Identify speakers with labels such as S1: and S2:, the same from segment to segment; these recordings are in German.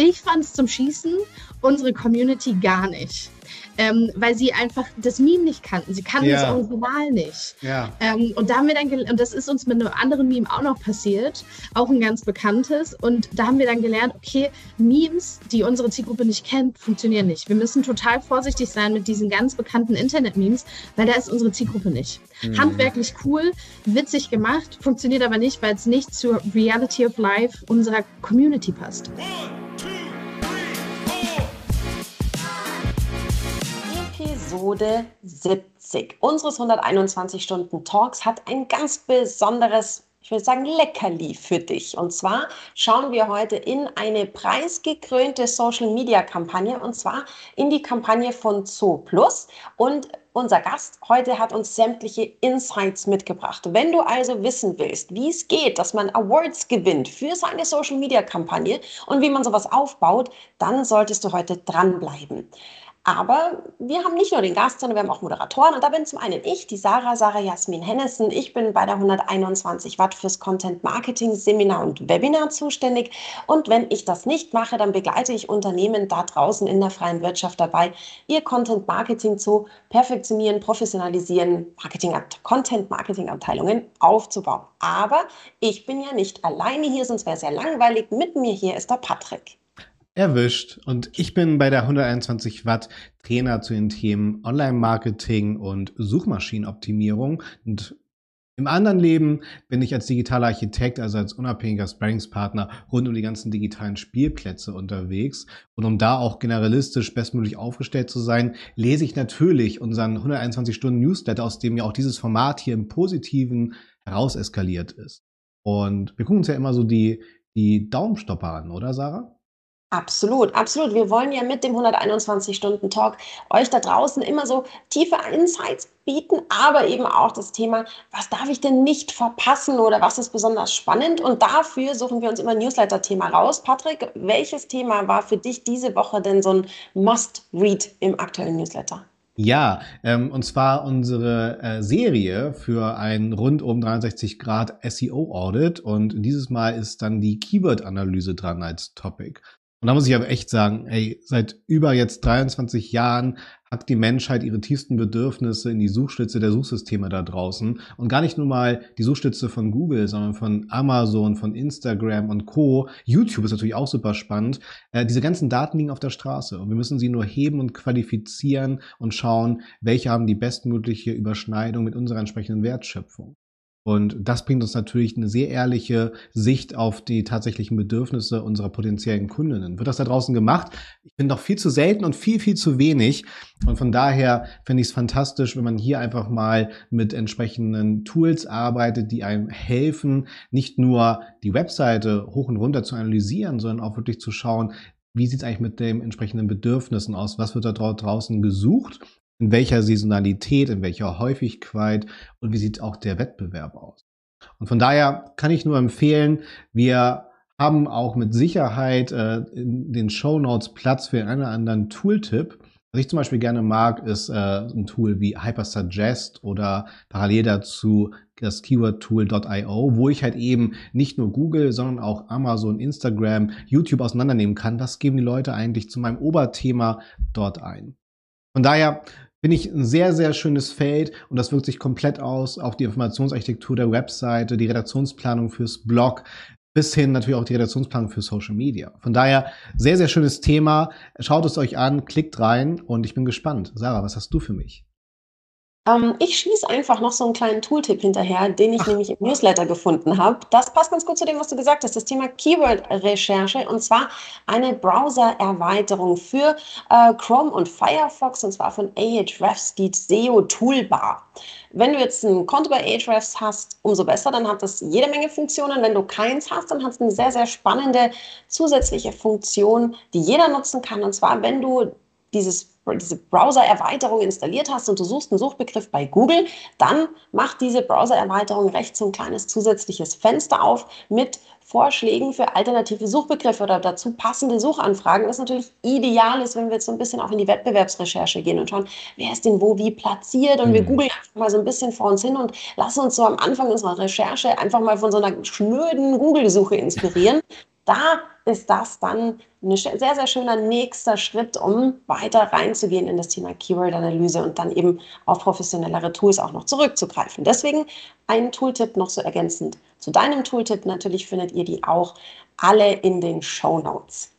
S1: Ich fand es zum Schießen, unsere Community gar nicht ähm, weil sie einfach das Meme nicht kannten. Sie kannten ja. das Original nicht.
S2: Ja.
S1: Ähm, und da haben wir dann, und das ist uns mit einem anderen Meme auch noch passiert, auch ein ganz bekanntes. Und da haben wir dann gelernt, okay, Memes, die unsere Zielgruppe nicht kennt, funktionieren nicht. Wir müssen total vorsichtig sein mit diesen ganz bekannten Internet-Memes, weil da ist unsere Zielgruppe nicht. Mhm. Handwerklich cool, witzig gemacht, funktioniert aber nicht, weil es nicht zur Reality of Life unserer Community passt. One.
S3: Episode 70 unseres 121 Stunden Talks hat ein ganz besonderes, ich würde sagen, Leckerli für dich. Und zwar schauen wir heute in eine preisgekrönte Social Media Kampagne und zwar in die Kampagne von Zoo Plus. Und unser Gast heute hat uns sämtliche Insights mitgebracht. Wenn du also wissen willst, wie es geht, dass man Awards gewinnt für seine Social Media Kampagne und wie man sowas aufbaut, dann solltest du heute dranbleiben. Aber wir haben nicht nur den Gast, sondern wir haben auch Moderatoren. Und da bin zum einen ich, die Sarah, Sarah Jasmin Hennessen. Ich bin bei der 121 Watt fürs Content Marketing Seminar und Webinar zuständig. Und wenn ich das nicht mache, dann begleite ich Unternehmen da draußen in der freien Wirtschaft dabei, ihr Content Marketing zu perfektionieren, professionalisieren, Marketing, Content Marketing Abteilungen aufzubauen. Aber ich bin ja nicht alleine hier, sonst wäre es sehr langweilig. Mit mir hier ist der Patrick
S2: erwischt. Und ich bin bei der 121 Watt Trainer zu den Themen Online-Marketing und Suchmaschinenoptimierung. Und im anderen Leben bin ich als digitaler Architekt, also als unabhängiger Sparringspartner rund um die ganzen digitalen Spielplätze unterwegs. Und um da auch generalistisch bestmöglich aufgestellt zu sein, lese ich natürlich unseren 121 Stunden Newsletter, aus dem ja auch dieses Format hier im Positiven heraus eskaliert ist. Und wir gucken uns ja immer so die, die Daumenstopper an, oder Sarah?
S3: Absolut, absolut. Wir wollen ja mit dem 121-Stunden-Talk euch da draußen immer so tiefe Insights bieten, aber eben auch das Thema, was darf ich denn nicht verpassen oder was ist besonders spannend? Und dafür suchen wir uns immer ein Newsletter-Thema raus. Patrick, welches Thema war für dich diese Woche denn so ein Must-Read im aktuellen Newsletter?
S2: Ja, ähm, und zwar unsere äh, Serie für ein rundum 63 Grad SEO Audit und dieses Mal ist dann die Keyword-Analyse dran als Topic. Und da muss ich aber echt sagen, ey, seit über jetzt 23 Jahren hat die Menschheit ihre tiefsten Bedürfnisse in die Suchstütze der Suchsysteme da draußen. Und gar nicht nur mal die Suchstütze von Google, sondern von Amazon, von Instagram und Co. YouTube ist natürlich auch super spannend. Äh, diese ganzen Daten liegen auf der Straße und wir müssen sie nur heben und qualifizieren und schauen, welche haben die bestmögliche Überschneidung mit unserer entsprechenden Wertschöpfung. Und das bringt uns natürlich eine sehr ehrliche Sicht auf die tatsächlichen Bedürfnisse unserer potenziellen Kundinnen. Wird das da draußen gemacht? Ich finde noch viel zu selten und viel, viel zu wenig. Und von daher finde ich es fantastisch, wenn man hier einfach mal mit entsprechenden Tools arbeitet, die einem helfen, nicht nur die Webseite hoch und runter zu analysieren, sondern auch wirklich zu schauen, wie sieht es eigentlich mit den entsprechenden Bedürfnissen aus? Was wird da draußen gesucht? In welcher Saisonalität, in welcher Häufigkeit und wie sieht auch der Wettbewerb aus. Und von daher kann ich nur empfehlen, wir haben auch mit Sicherheit äh, in den Show Notes Platz für einen oder anderen Tooltip. Was ich zum Beispiel gerne mag, ist äh, ein Tool wie Hypersuggest oder parallel dazu das Keywordtool.io, wo ich halt eben nicht nur Google, sondern auch Amazon, Instagram, YouTube auseinandernehmen kann. Was geben die Leute eigentlich zu meinem Oberthema dort ein? Von daher Finde ich ein sehr, sehr schönes Feld und das wirkt sich komplett aus auf die Informationsarchitektur der Webseite, die Redaktionsplanung fürs Blog, bis hin natürlich auch die Redaktionsplanung für Social Media. Von daher sehr, sehr schönes Thema. Schaut es euch an, klickt rein und ich bin gespannt. Sarah, was hast du für mich?
S3: Ähm, ich schieße einfach noch so einen kleinen Tooltip hinterher, den ich Ach. nämlich im Newsletter gefunden habe. Das passt ganz gut zu dem, was du gesagt hast, das Thema Keyword-Recherche und zwar eine Browser-Erweiterung für äh, Chrome und Firefox und zwar von Ahrefs, die SEO Toolbar. Wenn du jetzt ein Konto bei Ahrefs hast, umso besser, dann hat das jede Menge Funktionen. Wenn du keins hast, dann hat es eine sehr, sehr spannende zusätzliche Funktion, die jeder nutzen kann. Und zwar, wenn du dieses diese Browser-Erweiterung installiert hast und du suchst einen Suchbegriff bei Google, dann macht diese Browser-Erweiterung rechts so ein kleines zusätzliches Fenster auf mit Vorschlägen für alternative Suchbegriffe oder dazu passende Suchanfragen, was natürlich ideal ist, wenn wir jetzt so ein bisschen auch in die Wettbewerbsrecherche gehen und schauen, wer ist denn wo wie platziert und mhm. wir googeln mal so ein bisschen vor uns hin und lassen uns so am Anfang unserer Recherche einfach mal von so einer schnöden Google-Suche inspirieren. Da ist das dann ein sehr, sehr schöner nächster Schritt, um weiter reinzugehen in das Thema Keyword-Analyse und dann eben auf professionellere Tools auch noch zurückzugreifen. Deswegen ein Tooltip noch so ergänzend zu deinem Tooltip. Natürlich findet ihr die auch alle in den Show Notes.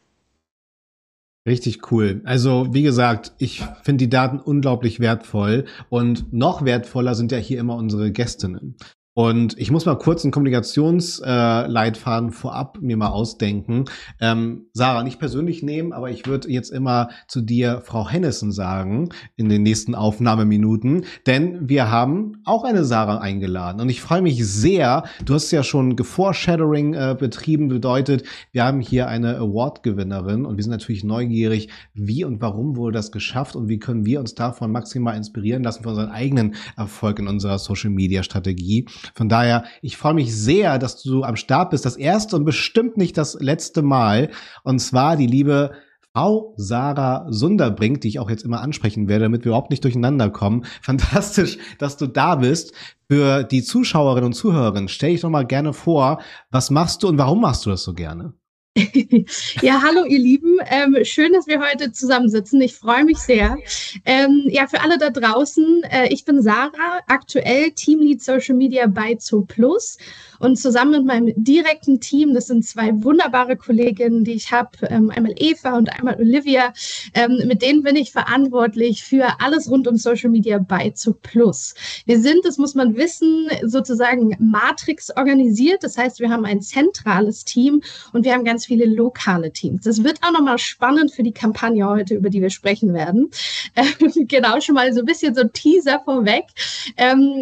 S2: Richtig cool. Also wie gesagt, ich finde die Daten unglaublich wertvoll und noch wertvoller sind ja hier immer unsere Gästinnen. Und ich muss mal kurz einen Kommunikationsleitfaden äh, vorab mir mal ausdenken. Ähm, Sarah, nicht persönlich nehmen, aber ich würde jetzt immer zu dir Frau Hennissen sagen in den nächsten Aufnahmeminuten, denn wir haben auch eine Sarah eingeladen. Und ich freue mich sehr, du hast ja schon Geforeshadowing äh, betrieben, bedeutet, wir haben hier eine Award-Gewinnerin und wir sind natürlich neugierig, wie und warum wurde das geschafft und wie können wir uns davon maximal inspirieren lassen für unseren eigenen Erfolg in unserer Social-Media-Strategie. Von daher, ich freue mich sehr, dass du am Start bist. Das erste und bestimmt nicht das letzte Mal. Und zwar die liebe Frau Sarah Sunderbrink, die ich auch jetzt immer ansprechen werde, damit wir überhaupt nicht durcheinander kommen. Fantastisch, dass du da bist. Für die Zuschauerinnen und Zuhörerinnen stell ich doch mal gerne vor, was machst du und warum machst du das so gerne?
S1: ja, hallo ihr Lieben. Ähm, schön, dass wir heute zusammensitzen. Ich freue mich sehr. Ähm, ja, für alle da draußen, äh, ich bin Sarah, aktuell Teamlead Social Media bei Zooplus und zusammen mit meinem direkten Team, das sind zwei wunderbare Kolleginnen, die ich habe, ähm, einmal Eva und einmal Olivia, ähm, mit denen bin ich verantwortlich für alles rund um Social Media bei Zooplus. Wir sind, das muss man wissen, sozusagen Matrix organisiert. Das heißt, wir haben ein zentrales Team und wir haben ganz viele lokale Teams. Das wird auch nochmal spannend für die Kampagne heute, über die wir sprechen werden. Ähm, genau, schon mal so ein bisschen so Teaser vorweg.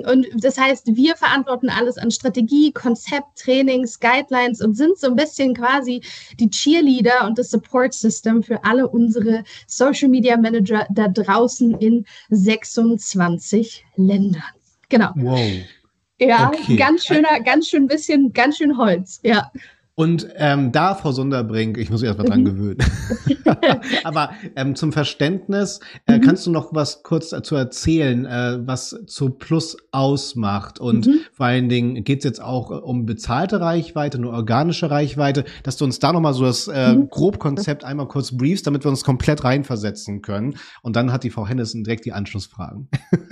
S1: Und das heißt, wir verantworten alles an Strategie, Konzept, Trainings, Guidelines und sind so ein bisschen quasi die Cheerleader und das Support System für alle unsere Social Media Manager da draußen in 26 Ländern. Genau.
S2: Wow.
S1: Ja, okay. ganz schöner, ganz schön bisschen, ganz schön Holz, ja.
S2: Und ähm, da, Frau Sunderbrink, ich muss mich erstmal dran mhm. gewöhnen. Aber ähm, zum Verständnis, äh, mhm. kannst du noch was kurz dazu erzählen, äh, was zu Plus ausmacht? Und mhm. vor allen Dingen geht es jetzt auch um bezahlte Reichweite, nur organische Reichweite, dass du uns da nochmal so das äh, mhm. Grobkonzept einmal kurz briefst, damit wir uns komplett reinversetzen können. Und dann hat die Frau Hennissen direkt die Anschlussfragen.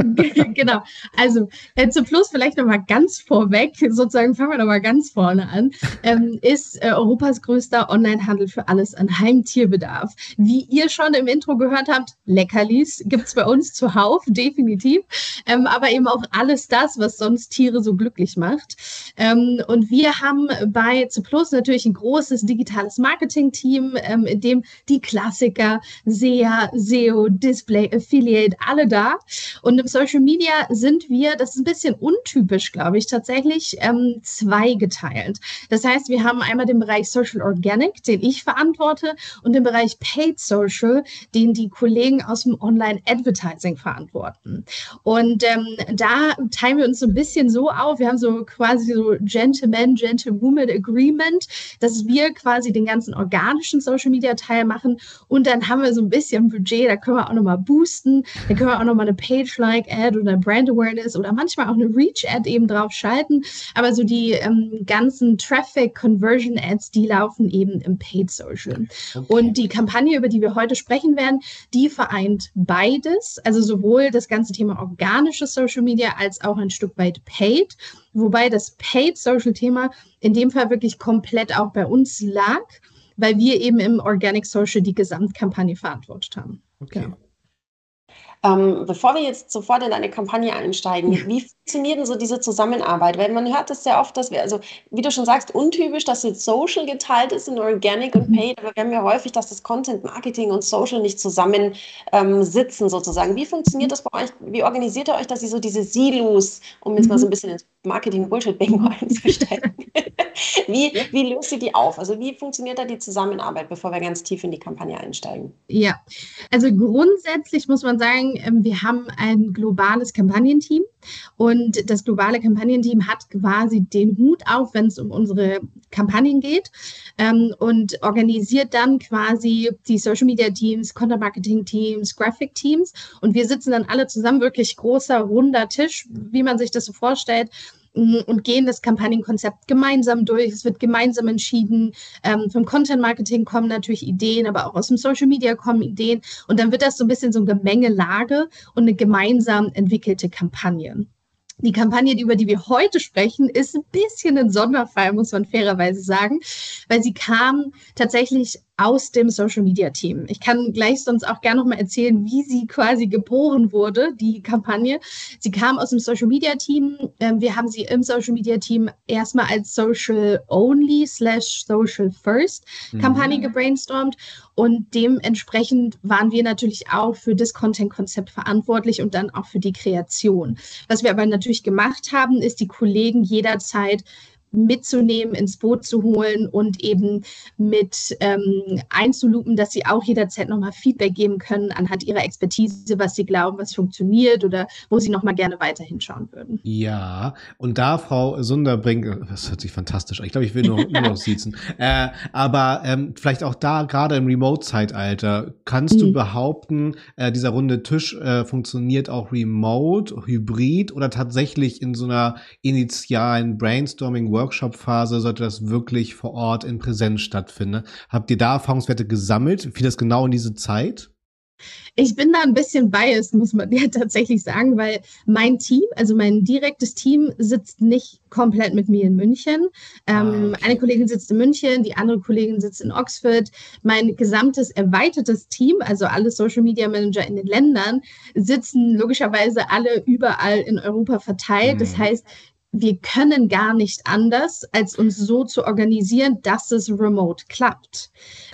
S1: genau. Also äh, zu Plus vielleicht nochmal ganz vorweg, sozusagen fangen wir nochmal ganz vorne an. Ähm, ist äh, Europas größter Onlinehandel für alles an Heimtierbedarf. Wie ihr schon im Intro gehört habt, Leckerlis gibt es bei uns zuhauf, definitiv. Ähm, aber eben auch alles das, was sonst Tiere so glücklich macht. Ähm, und wir haben bei Plus natürlich ein großes digitales Marketing-Team, ähm, in dem die Klassiker, SEA, SEO, Display, Affiliate, alle da. Und im Social Media sind wir, das ist ein bisschen untypisch, glaube ich, tatsächlich ähm, zweigeteilt. Das heißt, wir haben einmal den Bereich Social Organic, den ich verantworte, und den Bereich Paid Social, den die Kollegen aus dem Online Advertising verantworten. Und ähm, da teilen wir uns so ein bisschen so auf. Wir haben so quasi so Gentleman, Gentlewoman Agreement, dass wir quasi den ganzen organischen Social Media Teil machen. Und dann haben wir so ein bisschen Budget, da können wir auch nochmal boosten. Da können wir auch nochmal eine Page-like Ad oder Brand Awareness oder manchmal auch eine Reach Ad eben drauf schalten. Aber so die ähm, ganzen Traffic Conversion Ads, die laufen eben im Paid Social. Okay. Und die Kampagne, über die wir heute sprechen werden, die vereint beides, also sowohl das ganze Thema organische Social Media als auch ein Stück weit Paid, wobei das Paid Social Thema in dem Fall wirklich komplett auch bei uns lag, weil wir eben im Organic Social die Gesamtkampagne verantwortet haben.
S3: Okay. Ja. Ähm, bevor wir jetzt sofort in eine Kampagne einsteigen, wie funktioniert denn so diese Zusammenarbeit? Weil man hört das sehr oft, dass wir, also wie du schon sagst, untypisch, dass jetzt Social geteilt ist in Organic und mhm. Paid, aber wir haben ja häufig, dass das Content Marketing und Social nicht zusammen ähm, sitzen sozusagen. Wie funktioniert das bei euch? Wie organisiert ihr euch, dass ihr so diese Silos, um jetzt mal so ein mhm. bisschen ins Marketing-Bullshit-Bingo einzusteigen, wie, wie löst ihr die auf? Also wie funktioniert da die Zusammenarbeit, bevor wir ganz tief in die Kampagne einsteigen?
S1: Ja, also grundsätzlich muss man sagen, ähm, wir haben ein globales Kampagnenteam und das globale Kampagnenteam hat quasi den Hut auf, wenn es um unsere Kampagnen geht ähm, und organisiert dann quasi die Social Media Teams, Content Marketing Teams, Graphic Teams und wir sitzen dann alle zusammen, wirklich großer, runder Tisch, wie man sich das so vorstellt und gehen das Kampagnenkonzept gemeinsam durch. Es wird gemeinsam entschieden. Ähm, vom Content Marketing kommen natürlich Ideen, aber auch aus dem Social Media kommen Ideen. Und dann wird das so ein bisschen so eine Gemengelage und eine gemeinsam entwickelte Kampagne. Die Kampagne, über die wir heute sprechen, ist ein bisschen ein Sonderfall, muss man fairerweise sagen, weil sie kam tatsächlich aus dem Social Media Team. Ich kann gleich sonst auch gerne noch mal erzählen, wie sie quasi geboren wurde, die Kampagne. Sie kam aus dem Social Media Team. Ähm, wir haben sie im Social Media Team erstmal als Social Only slash Social First Kampagne mhm. gebrainstormt und dementsprechend waren wir natürlich auch für das Content-Konzept verantwortlich und dann auch für die Kreation. Was wir aber natürlich gemacht haben, ist die Kollegen jederzeit mitzunehmen, ins Boot zu holen und eben mit ähm, einzulupen, dass sie auch jederzeit nochmal Feedback geben können anhand ihrer Expertise, was sie glauben, was funktioniert oder wo sie nochmal gerne weiter hinschauen würden.
S2: Ja, und da Frau Sunderbrink, äh, das hört sich fantastisch an, ich glaube, ich will nur, nur noch sitzen, äh, aber ähm, vielleicht auch da, gerade im Remote-Zeitalter, kannst mhm. du behaupten, äh, dieser runde Tisch äh, funktioniert auch remote, hybrid oder tatsächlich in so einer initialen Brainstorming-Workshop Workshop-Phase sollte das wirklich vor Ort in Präsenz stattfinden. Habt ihr da Erfahrungswerte gesammelt? Fiel das genau in diese Zeit?
S1: Ich bin da ein bisschen biased, muss man ja tatsächlich sagen, weil mein Team, also mein direktes Team, sitzt nicht komplett mit mir in München. Ähm, ah, okay. Eine Kollegin sitzt in München, die andere Kollegin sitzt in Oxford. Mein gesamtes erweitertes Team, also alle Social Media Manager in den Ländern, sitzen logischerweise alle überall in Europa verteilt. Mhm. Das heißt, wir können gar nicht anders, als uns so zu organisieren, dass es remote klappt.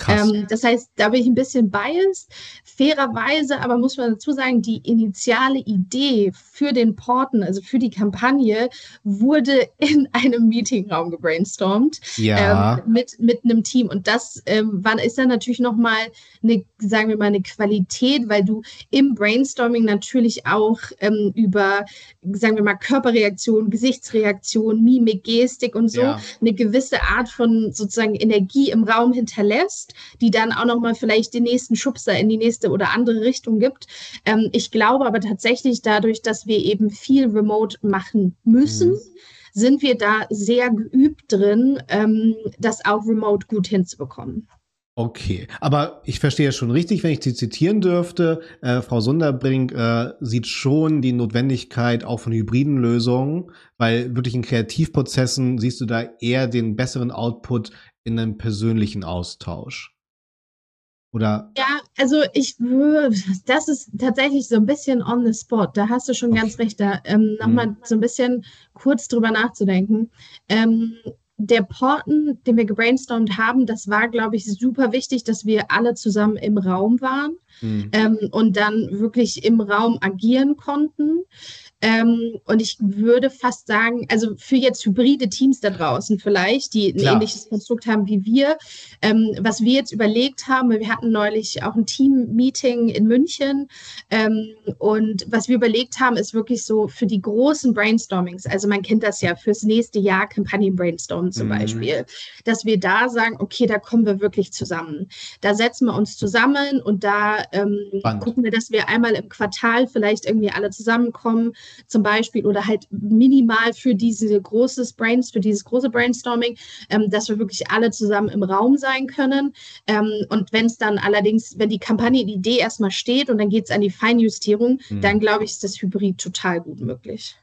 S1: Ähm, das heißt, da bin ich ein bisschen biased. Fairerweise aber muss man dazu sagen, die initiale Idee für den Porten, also für die Kampagne, wurde in einem Meetingraum gebrainstormt ja. ähm, mit, mit einem Team. Und das ähm, war, ist dann natürlich nochmal eine, sagen wir mal, eine Qualität, weil du im Brainstorming natürlich auch ähm, über, sagen wir mal, Körperreaktion, Gesichtsreaktion, Mimik, Gestik und so ja. eine gewisse Art von sozusagen Energie im Raum hinterlässt, die dann auch nochmal vielleicht den nächsten Schubser in die nächste oder andere Richtung gibt. Ähm, ich glaube aber tatsächlich dadurch, dass wir eben viel remote machen müssen, mhm. sind wir da sehr geübt drin, ähm, das auch remote gut hinzubekommen.
S2: Okay, aber ich verstehe schon richtig, wenn ich Sie zitieren dürfte. Äh, Frau Sunderbrink äh, sieht schon die Notwendigkeit auch von hybriden Lösungen, weil wirklich in Kreativprozessen siehst du da eher den besseren Output in einem persönlichen Austausch. Oder?
S1: Ja, also ich würde, das ist tatsächlich so ein bisschen on the spot. Da hast du schon okay. ganz recht, da ähm, nochmal hm. so ein bisschen kurz drüber nachzudenken. Ähm, der Porten, den wir gebrainstormt haben, das war, glaube ich, super wichtig, dass wir alle zusammen im Raum waren hm. ähm, und dann wirklich im Raum agieren konnten. Ähm, und ich würde fast sagen, also für jetzt hybride Teams da draußen vielleicht, die ein Klar. ähnliches Konstrukt haben wie wir, ähm, was wir jetzt überlegt haben, wir hatten neulich auch ein Team-Meeting in München ähm, und was wir überlegt haben, ist wirklich so für die großen Brainstormings, also man kennt das ja fürs nächste Jahr Kampagnen-Brainstormen zum mhm. Beispiel, dass wir da sagen, okay, da kommen wir wirklich zusammen. Da setzen wir uns zusammen und da ähm, gucken wir, dass wir einmal im Quartal vielleicht irgendwie alle zusammenkommen zum Beispiel oder halt minimal für diese großes Brains, für dieses große Brainstorming, ähm, dass wir wirklich alle zusammen im Raum sein können. Ähm, und wenn es dann allerdings, wenn die Kampagne, die Idee erstmal steht und dann geht es an die Feinjustierung, mhm. dann glaube ich, ist das Hybrid total gut möglich.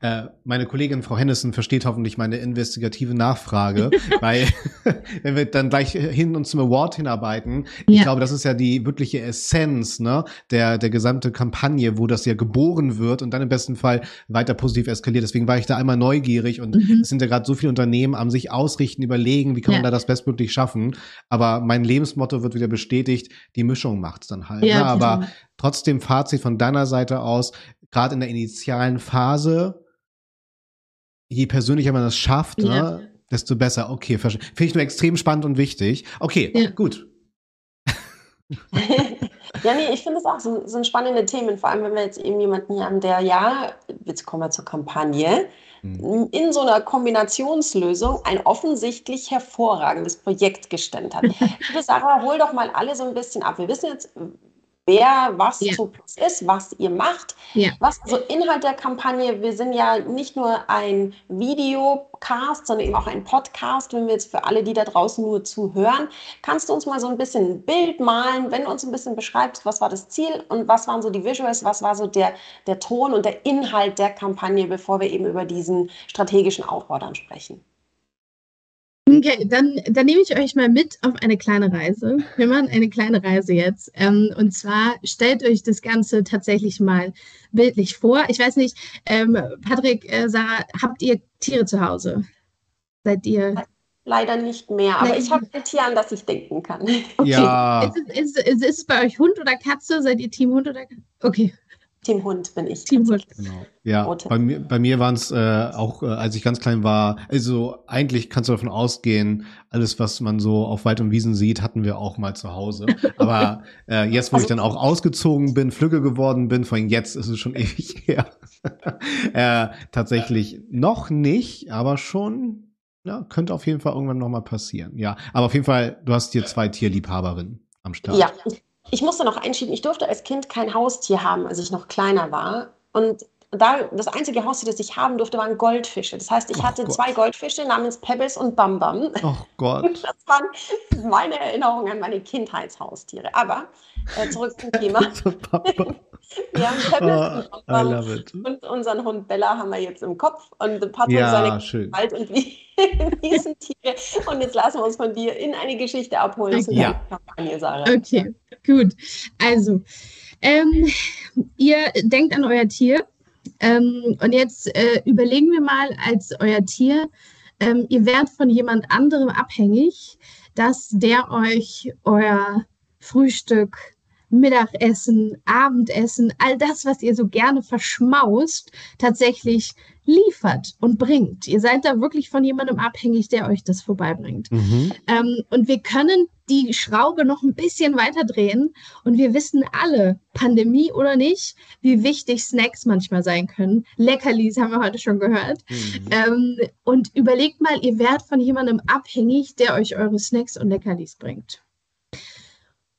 S2: Äh, meine Kollegin Frau Hennissen versteht hoffentlich meine investigative Nachfrage, weil wenn wir dann gleich hin und zum Award hinarbeiten, ja. ich glaube, das ist ja die wirkliche Essenz ne, der, der gesamte Kampagne, wo das ja geboren wird und dann im besten Fall weiter positiv eskaliert. Deswegen war ich da einmal neugierig und mhm. es sind ja gerade so viele Unternehmen am sich ausrichten, überlegen, wie kann man da das bestmöglich schaffen. Aber mein Lebensmotto wird wieder bestätigt, die Mischung macht's dann halt. Ja, ne? Aber trotzdem Fazit von deiner Seite aus, gerade in der initialen Phase, je persönlicher man das schafft, ja. ne, desto besser. Okay, finde ich nur extrem spannend und wichtig. Okay, ja. gut.
S3: ja, nee, ich finde es auch so, so spannende Themen, vor allem wenn wir jetzt eben jemanden hier haben, der ja, jetzt kommen wir zur Kampagne, hm. in so einer Kombinationslösung ein offensichtlich hervorragendes Projekt gestemmt hat. Liebe Sarah, hol doch mal alle so ein bisschen ab. Wir wissen jetzt, wer was ja. Zooplus ist, was ihr macht, ja. was so Inhalt der Kampagne. Wir sind ja nicht nur ein Videocast, sondern eben auch ein Podcast. Wenn wir jetzt für alle, die da draußen nur zuhören, kannst du uns mal so ein bisschen ein Bild malen, wenn du uns ein bisschen beschreibst, was war das Ziel und was waren so die Visuals, was war so der, der Ton und der Inhalt der Kampagne, bevor wir eben über diesen strategischen Aufbau dann sprechen.
S1: Okay, dann, dann nehme ich euch mal mit auf eine kleine Reise. Wir machen eine kleine Reise jetzt. Ähm, und zwar stellt euch das Ganze tatsächlich mal bildlich vor. Ich weiß nicht, ähm, Patrick, äh, Sarah, habt ihr Tiere zu Hause? Seid ihr.
S3: Leider nicht mehr, aber Nein. ich habe ein Tier, an das ich denken kann.
S2: Okay. Ja.
S1: Ist, es, ist, ist, ist es bei euch Hund oder Katze? Seid ihr Team Hund oder Katze? Okay.
S3: Team Hund bin ich.
S1: Team Hund.
S2: Genau. Ja, bei mir, bei mir waren es äh, auch, äh, als ich ganz klein war, also eigentlich kannst du davon ausgehen, alles, was man so auf Wald und Wiesen sieht, hatten wir auch mal zu Hause. Aber äh, jetzt, wo ich dann auch ausgezogen bin, Flügge geworden bin, vor allem jetzt ist es schon ewig her. äh, tatsächlich noch nicht, aber schon, ja, könnte auf jeden Fall irgendwann nochmal passieren. Ja, aber auf jeden Fall, du hast hier zwei Tierliebhaberinnen am Start.
S3: Ja, ich musste noch einschieben, ich durfte als Kind kein Haustier haben, als ich noch kleiner war. Und da, das einzige Haustier, das ich haben durfte, waren Goldfische. Das heißt, ich oh hatte Gott. zwei Goldfische namens Pebbles und Bam Bam.
S2: Oh Gott.
S3: Das waren meine Erinnerungen an meine Kindheitshaustiere. Aber äh, zurück zum Thema. wir haben Pebbles oh, Bam und unseren Hund Bella haben wir jetzt im Kopf und Patrick ja, seine schön. Wald und Wiesentiere. Und jetzt lassen wir uns von dir in eine Geschichte abholen
S1: okay. ja. Kampagne, Sarah. Okay, gut. Also, ähm, ihr denkt an euer Tier ähm, und jetzt äh, überlegen wir mal als euer Tier, ähm, ihr werdet von jemand anderem abhängig, dass der euch euer Frühstück, Mittagessen, Abendessen, all das, was ihr so gerne verschmaust, tatsächlich liefert und bringt. Ihr seid da wirklich von jemandem abhängig, der euch das vorbeibringt. Mhm. Ähm, und wir können die Schraube noch ein bisschen weiter drehen und wir wissen alle, Pandemie oder nicht, wie wichtig Snacks manchmal sein können. Leckerlis haben wir heute schon gehört. Mhm. Ähm, und überlegt mal, ihr werdet von jemandem abhängig, der euch eure Snacks und Leckerlis bringt.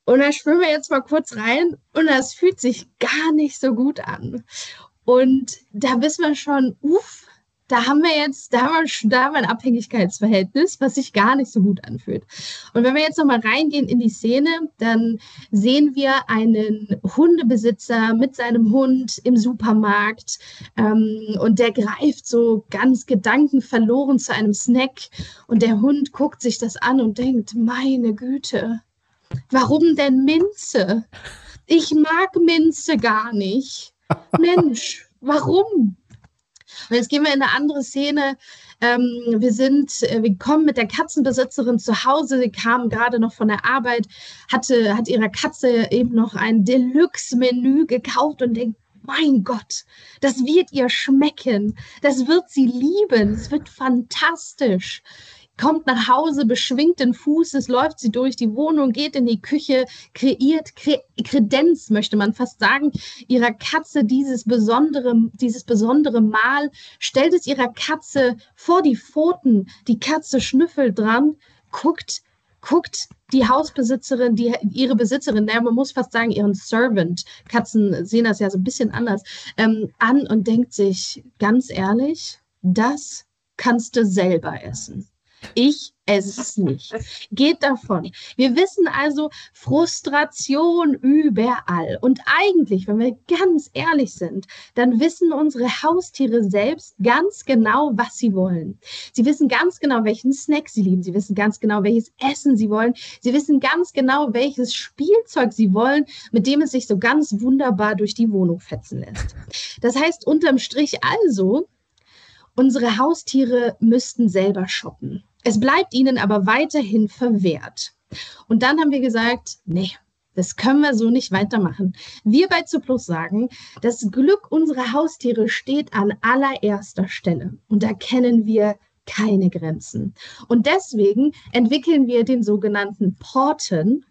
S1: Und da schwimmen wir jetzt mal kurz rein und das fühlt sich gar nicht so gut an. Und da wissen wir schon, uff, da haben wir jetzt, da haben wir, da haben wir ein Abhängigkeitsverhältnis, was sich gar nicht so gut anfühlt. Und wenn wir jetzt nochmal reingehen in die Szene, dann sehen wir einen Hundebesitzer mit seinem Hund im Supermarkt ähm, und der greift so ganz gedankenverloren zu einem Snack und der Hund guckt sich das an und denkt, meine Güte, warum denn Minze? Ich mag Minze gar nicht. Mensch, warum? Und jetzt gehen wir in eine andere Szene. Ähm, wir sind, äh, wir kommen mit der Katzenbesitzerin zu Hause. Sie kam gerade noch von der Arbeit, hatte, hat ihrer Katze eben noch ein Deluxe-Menü gekauft und denkt, mein Gott, das wird ihr schmecken. Das wird sie lieben. Es wird fantastisch kommt nach Hause, beschwingt den Fußes, läuft sie durch die Wohnung, geht in die Küche, kreiert Kre Kredenz, möchte man fast sagen, ihrer Katze dieses besondere, dieses besondere Mal, stellt es ihrer Katze vor die Pfoten, die Katze schnüffelt dran, guckt, guckt die Hausbesitzerin, die, ihre Besitzerin, naja, man muss fast sagen, ihren Servant, Katzen sehen das ja so ein bisschen anders, ähm, an und denkt sich, ganz ehrlich, das kannst du selber essen. Ich esse es nicht. Geht davon. Wir wissen also Frustration überall. Und eigentlich, wenn wir ganz ehrlich sind, dann wissen unsere Haustiere selbst ganz genau, was sie wollen. Sie wissen ganz genau, welchen Snack sie lieben. Sie wissen ganz genau, welches Essen sie wollen. Sie wissen ganz genau, welches Spielzeug sie wollen, mit dem es sich so ganz wunderbar durch die Wohnung fetzen lässt. Das heißt unterm Strich also, unsere Haustiere müssten selber shoppen. Es bleibt ihnen aber weiterhin verwehrt. Und dann haben wir gesagt, nee, das können wir so nicht weitermachen. Wir bei Zuplus sagen, das Glück unserer Haustiere steht an allererster Stelle. Und da kennen wir keine Grenzen. Und deswegen entwickeln wir den sogenannten Porten,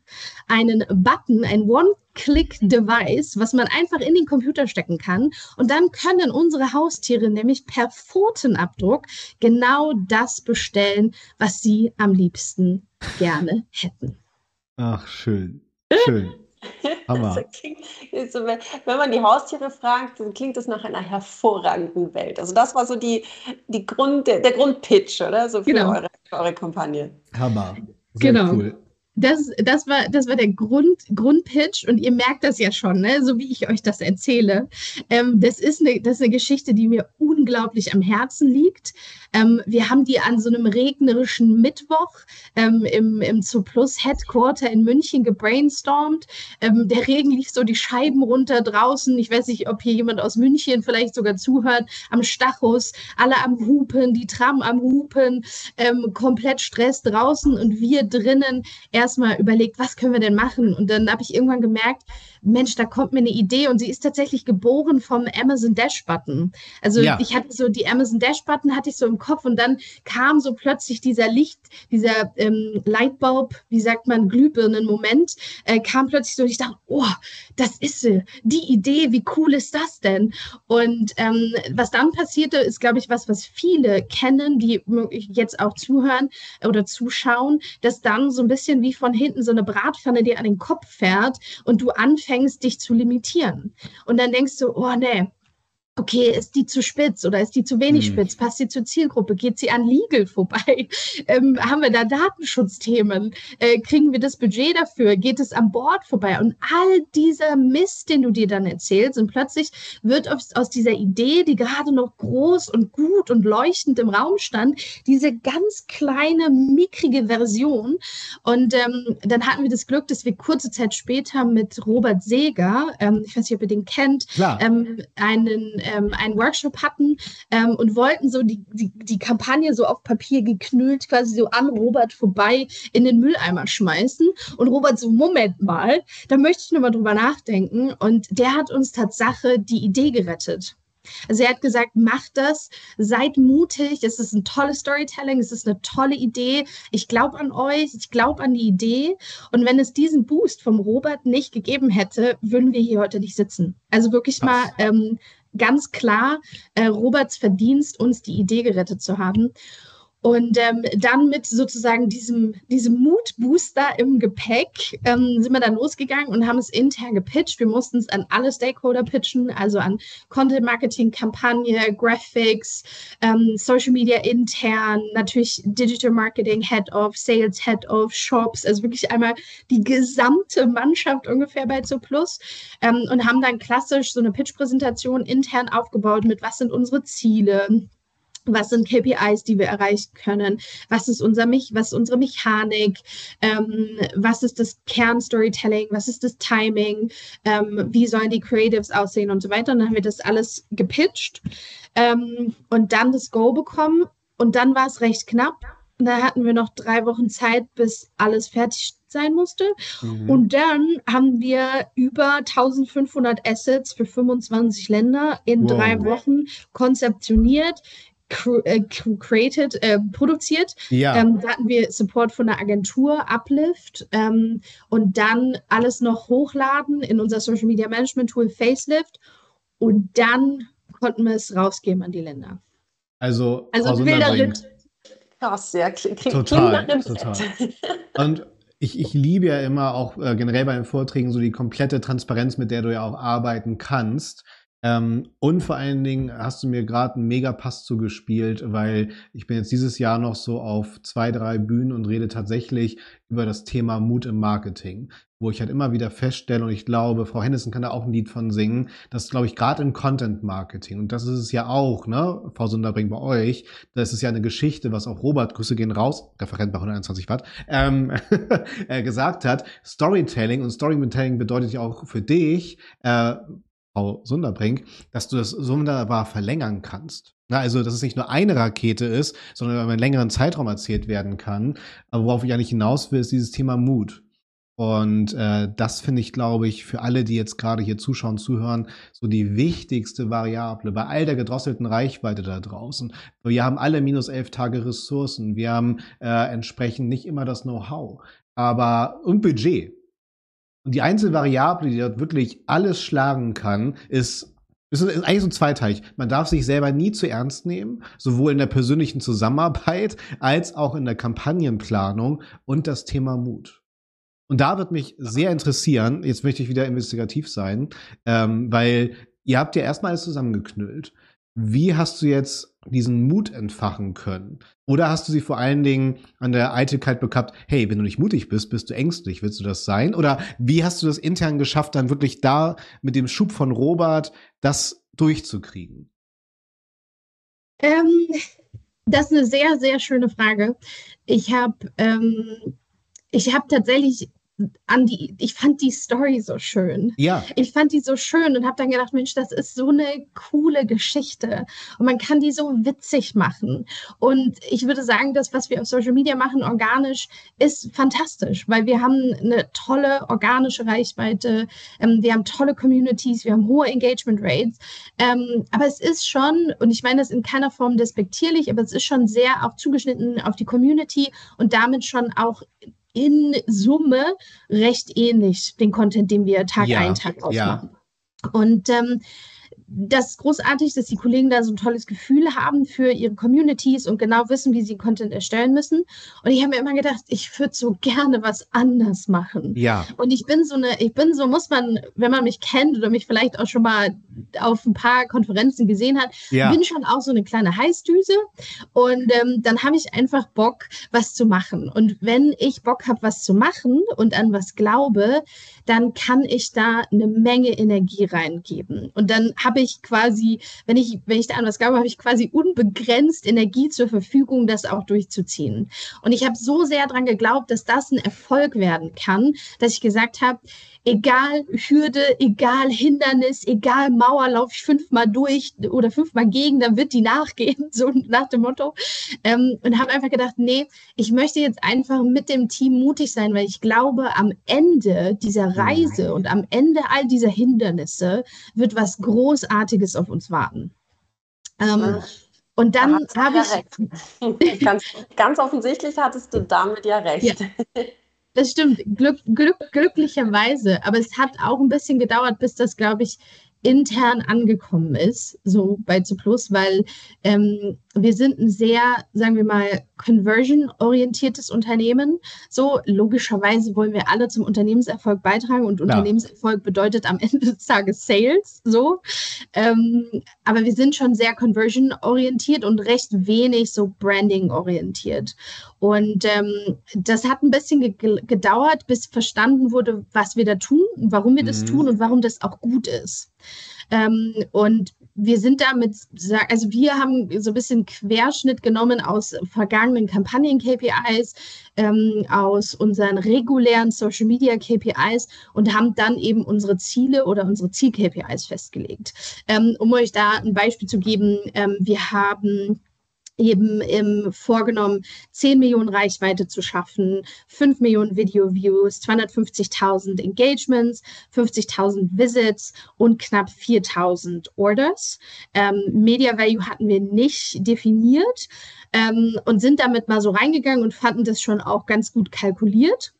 S1: einen Button, ein One-Click-Device, was man einfach in den Computer stecken kann. Und dann können unsere Haustiere nämlich per Pfotenabdruck genau das bestellen, was sie am liebsten gerne hätten.
S2: Ach, schön. Schön. Hammer.
S3: Klingt, wenn man die Haustiere fragt, dann klingt das nach einer hervorragenden Welt. Also das war so die, die Grund, der, der Grundpitch, oder? So für, genau. eure, für eure Kampagne.
S2: Hammer. Sehr genau. cool
S1: das, das, war, das war der Grund, Grundpitch und ihr merkt das ja schon, ne? so wie ich euch das erzähle. Ähm, das, ist eine, das ist eine Geschichte, die mir unglaublich am Herzen liegt. Ähm, wir haben die an so einem regnerischen Mittwoch ähm, im, im Zooplus Headquarter in München gebrainstormt. Ähm, der Regen lief so die Scheiben runter draußen. Ich weiß nicht, ob hier jemand aus München vielleicht sogar zuhört. Am Stachus, alle am Hupen, die Tram am Hupen, ähm, komplett Stress draußen und wir drinnen erstmal überlegt, was können wir denn machen? Und dann habe ich irgendwann gemerkt, Mensch, da kommt mir eine Idee und sie ist tatsächlich geboren vom Amazon Dash Button. Also ja. ich hatte so die Amazon Dash Button hatte ich so im Kopf und dann kam so plötzlich dieser Licht, dieser ähm, Lightbulb, wie sagt man, Glühbirnen-Moment, äh, kam plötzlich so und ich dachte, oh, das ist sie, die Idee, wie cool ist das denn? Und ähm, was dann passierte, ist, glaube ich, was, was viele kennen, die jetzt auch zuhören oder zuschauen, dass dann so ein bisschen wie von hinten so eine Bratpfanne dir an den Kopf fährt und du anfängst, dich zu limitieren. Und dann denkst du, oh nee, okay, ist die zu spitz oder ist die zu wenig hm. spitz? Passt sie zur Zielgruppe? Geht sie an Legal vorbei? Ähm, haben wir da Datenschutzthemen? Äh, kriegen wir das Budget dafür? Geht es am Board vorbei? Und all dieser Mist, den du dir dann erzählst, und plötzlich wird aus, aus dieser Idee, die gerade noch groß und gut und leuchtend im Raum stand, diese ganz kleine, mickrige Version. Und ähm, dann hatten wir das Glück, dass wir kurze Zeit später mit Robert Seeger, ähm, ich weiß nicht, ob ihr den kennt, ähm, einen ähm, einen Workshop hatten ähm, und wollten so die, die, die Kampagne so auf Papier geknüllt quasi so an Robert vorbei in den Mülleimer schmeißen. Und Robert so, Moment mal, da möchte ich nochmal drüber nachdenken. Und der hat uns Tatsache die Idee gerettet. Also er hat gesagt, macht das, seid mutig, es ist ein tolles Storytelling, es ist eine tolle Idee. Ich glaube an euch, ich glaube an die Idee. Und wenn es diesen Boost vom Robert nicht gegeben hätte, würden wir hier heute nicht sitzen. Also wirklich mal ähm, ganz klar äh, Roberts Verdienst, uns die Idee gerettet zu haben. Und ähm, dann mit sozusagen diesem, diesem Mutbooster im Gepäck ähm, sind wir dann losgegangen und haben es intern gepitcht. Wir mussten es an alle Stakeholder pitchen, also an Content-Marketing-Kampagne, Graphics, ähm, Social Media intern, natürlich Digital Marketing, Head of, Sales, Head of, Shops, also wirklich einmal die gesamte Mannschaft ungefähr bei Zooplus ähm, und haben dann klassisch so eine Pitch-Präsentation intern aufgebaut mit, was sind unsere Ziele, was sind KPIs, die wir erreichen können, was ist unser Mich, was ist unsere Mechanik, ähm, was ist das Kernstorytelling, was ist das Timing, ähm, wie sollen die Creatives aussehen und so weiter. Und dann haben wir das alles gepitcht ähm, und dann das Go bekommen und dann war es recht knapp. Und da hatten wir noch drei Wochen Zeit, bis alles fertig sein musste. Mhm. Und dann haben wir über 1500 Assets für 25 Länder in wow. drei Wochen konzeptioniert, created, äh, produziert. Ja. Ähm, da hatten wir Support von der Agentur Uplift ähm, und dann alles noch hochladen in unser Social Media Management Tool Facelift und dann konnten wir es rausgeben an die Länder.
S2: Also,
S1: also wilder Ritt.
S3: Krass, ja,
S2: total, total. Und ich, ich liebe ja immer auch äh, generell bei den Vorträgen so die komplette Transparenz, mit der du ja auch arbeiten kannst. Ähm, und vor allen Dingen hast du mir gerade einen Megapass zugespielt, weil ich bin jetzt dieses Jahr noch so auf zwei, drei Bühnen und rede tatsächlich über das Thema Mut im Marketing, wo ich halt immer wieder feststelle, und ich glaube, Frau Hennissen kann da auch ein Lied von singen, dass, glaube ich, gerade im Content Marketing, und das ist es ja auch, ne, Frau Sunderbring bei euch, das ist ja eine Geschichte, was auch Robert, Grüße gehen raus, Referent bei 121 Watt, ähm, äh, gesagt hat, Storytelling und Storytelling bedeutet ja auch für dich, äh, Frau Sunderbrink, dass du das wunderbar verlängern kannst. Na, also, dass es nicht nur eine Rakete ist, sondern über einen längeren Zeitraum erzählt werden kann. Aber worauf ich eigentlich hinaus will, ist dieses Thema Mut. Und äh, das finde ich, glaube ich, für alle, die jetzt gerade hier zuschauen, zuhören, so die wichtigste Variable bei all der gedrosselten Reichweite da draußen. Wir haben alle minus elf Tage Ressourcen. Wir haben äh, entsprechend nicht immer das Know-how, aber und Budget. Und die einzige Variable, die dort wirklich alles schlagen kann, ist, ist, eigentlich so zweiteilig. Man darf sich selber nie zu ernst nehmen, sowohl in der persönlichen Zusammenarbeit als auch in der Kampagnenplanung und das Thema Mut. Und da wird mich sehr interessieren, jetzt möchte ich wieder investigativ sein, ähm, weil ihr habt ja erstmal alles zusammengeknüllt. Wie hast du jetzt diesen Mut entfachen können? Oder hast du sie vor allen Dingen an der Eitelkeit bekappt, hey, wenn du nicht mutig bist, bist du ängstlich, willst du das sein? Oder wie hast du das intern geschafft, dann wirklich da mit dem Schub von Robert das durchzukriegen?
S1: Ähm, das ist eine sehr, sehr schöne Frage. Ich habe ähm, ich habe tatsächlich an die, ich fand die Story so schön.
S2: Ja.
S1: Ich fand die so schön und habe dann gedacht, Mensch, das ist so eine coole Geschichte und man kann die so witzig machen. Und ich würde sagen, das, was wir auf Social Media machen, organisch, ist fantastisch, weil wir haben eine tolle organische Reichweite, ähm, wir haben tolle Communities, wir haben hohe Engagement Rates. Ähm, aber es ist schon, und ich meine das in keiner Form despektierlich, aber es ist schon sehr auch zugeschnitten auf die Community und damit schon auch in Summe recht ähnlich, den Content, den wir Tag
S2: Ja,
S1: ein, Tag ausmachen.
S2: ja.
S1: Und ähm, das ist großartig, dass die Kollegen da so ein tolles Gefühl haben für ihre Communities und genau wissen, wie sie Content erstellen müssen. Und ich habe mir immer gedacht, ich würde so gerne was anders machen.
S2: Ja.
S1: Und ich bin so eine, ich bin so, muss man, wenn man mich kennt oder mich vielleicht auch schon mal auf ein paar Konferenzen gesehen hat,
S2: Ja.
S1: bin schon auch so eine kleine Heißdüse. Und ähm, dann habe ich einfach Bock, was zu machen. Und wenn ich Bock habe, was zu machen und an was glaube, dann kann ich da eine Menge Energie reingeben. Und dann habe ich quasi, wenn ich, wenn ich da an was glaube, habe ich quasi unbegrenzt Energie zur Verfügung, das auch durchzuziehen. Und ich habe so sehr daran geglaubt, dass das ein Erfolg werden kann, dass ich gesagt habe, egal Hürde, egal Hindernis, egal Mauer, laufe ich fünfmal durch oder fünfmal gegen, dann wird die nachgehen, so nach dem Motto. Ähm, und habe einfach gedacht, nee, ich möchte jetzt einfach mit dem Team mutig sein, weil ich glaube, am Ende dieser Reise und am Ende all dieser Hindernisse wird was Großartiges auf uns warten. Ähm, und
S3: Da
S1: dann habe
S3: ja
S1: ich,
S3: ganz, ganz offensichtlich hattest du damit ja recht.
S1: Das stimmt, Glück, Glück, glücklicherweise. Aber es hat auch ein bisschen gedauert, bis das, glaube ich, intern angekommen ist, so bei zu Plus, weil ähm, wir sind ein sehr, sagen wir mal, conversion-orientiertes Unternehmen. So logischerweise wollen wir alle zum Unternehmenserfolg beitragen und Unternehmenserfolg bedeutet am Ende des Tages Sales. So, ähm, aber wir sind schon sehr conversion-orientiert und recht wenig so branding-orientiert. Und ähm, das hat ein bisschen ge gedauert, bis verstanden wurde, was wir da tun, warum wir das
S2: Mhm.
S1: tun und warum das auch gut ist. Ähm, und wir sind damit, also wir haben so ein bisschen Querschnitt genommen aus vergangenen Kampagnen-KPIs, ähm, aus unseren regulären Social-Media-KPIs und haben dann eben unsere Ziele oder unsere Ziel-KPIs festgelegt. Ähm, um euch da ein Beispiel zu geben, ähm, wir haben eben ähm, vorgenommen, 10 Millionen Reichweite zu schaffen, 5 Millionen Video-Views, 250.000 Engagements, 50.000 Visits und knapp 4.000 Orders. Ähm, Media Value hatten wir nicht definiert ähm, und sind damit mal so reingegangen und fanden das schon auch ganz gut kalkuliert.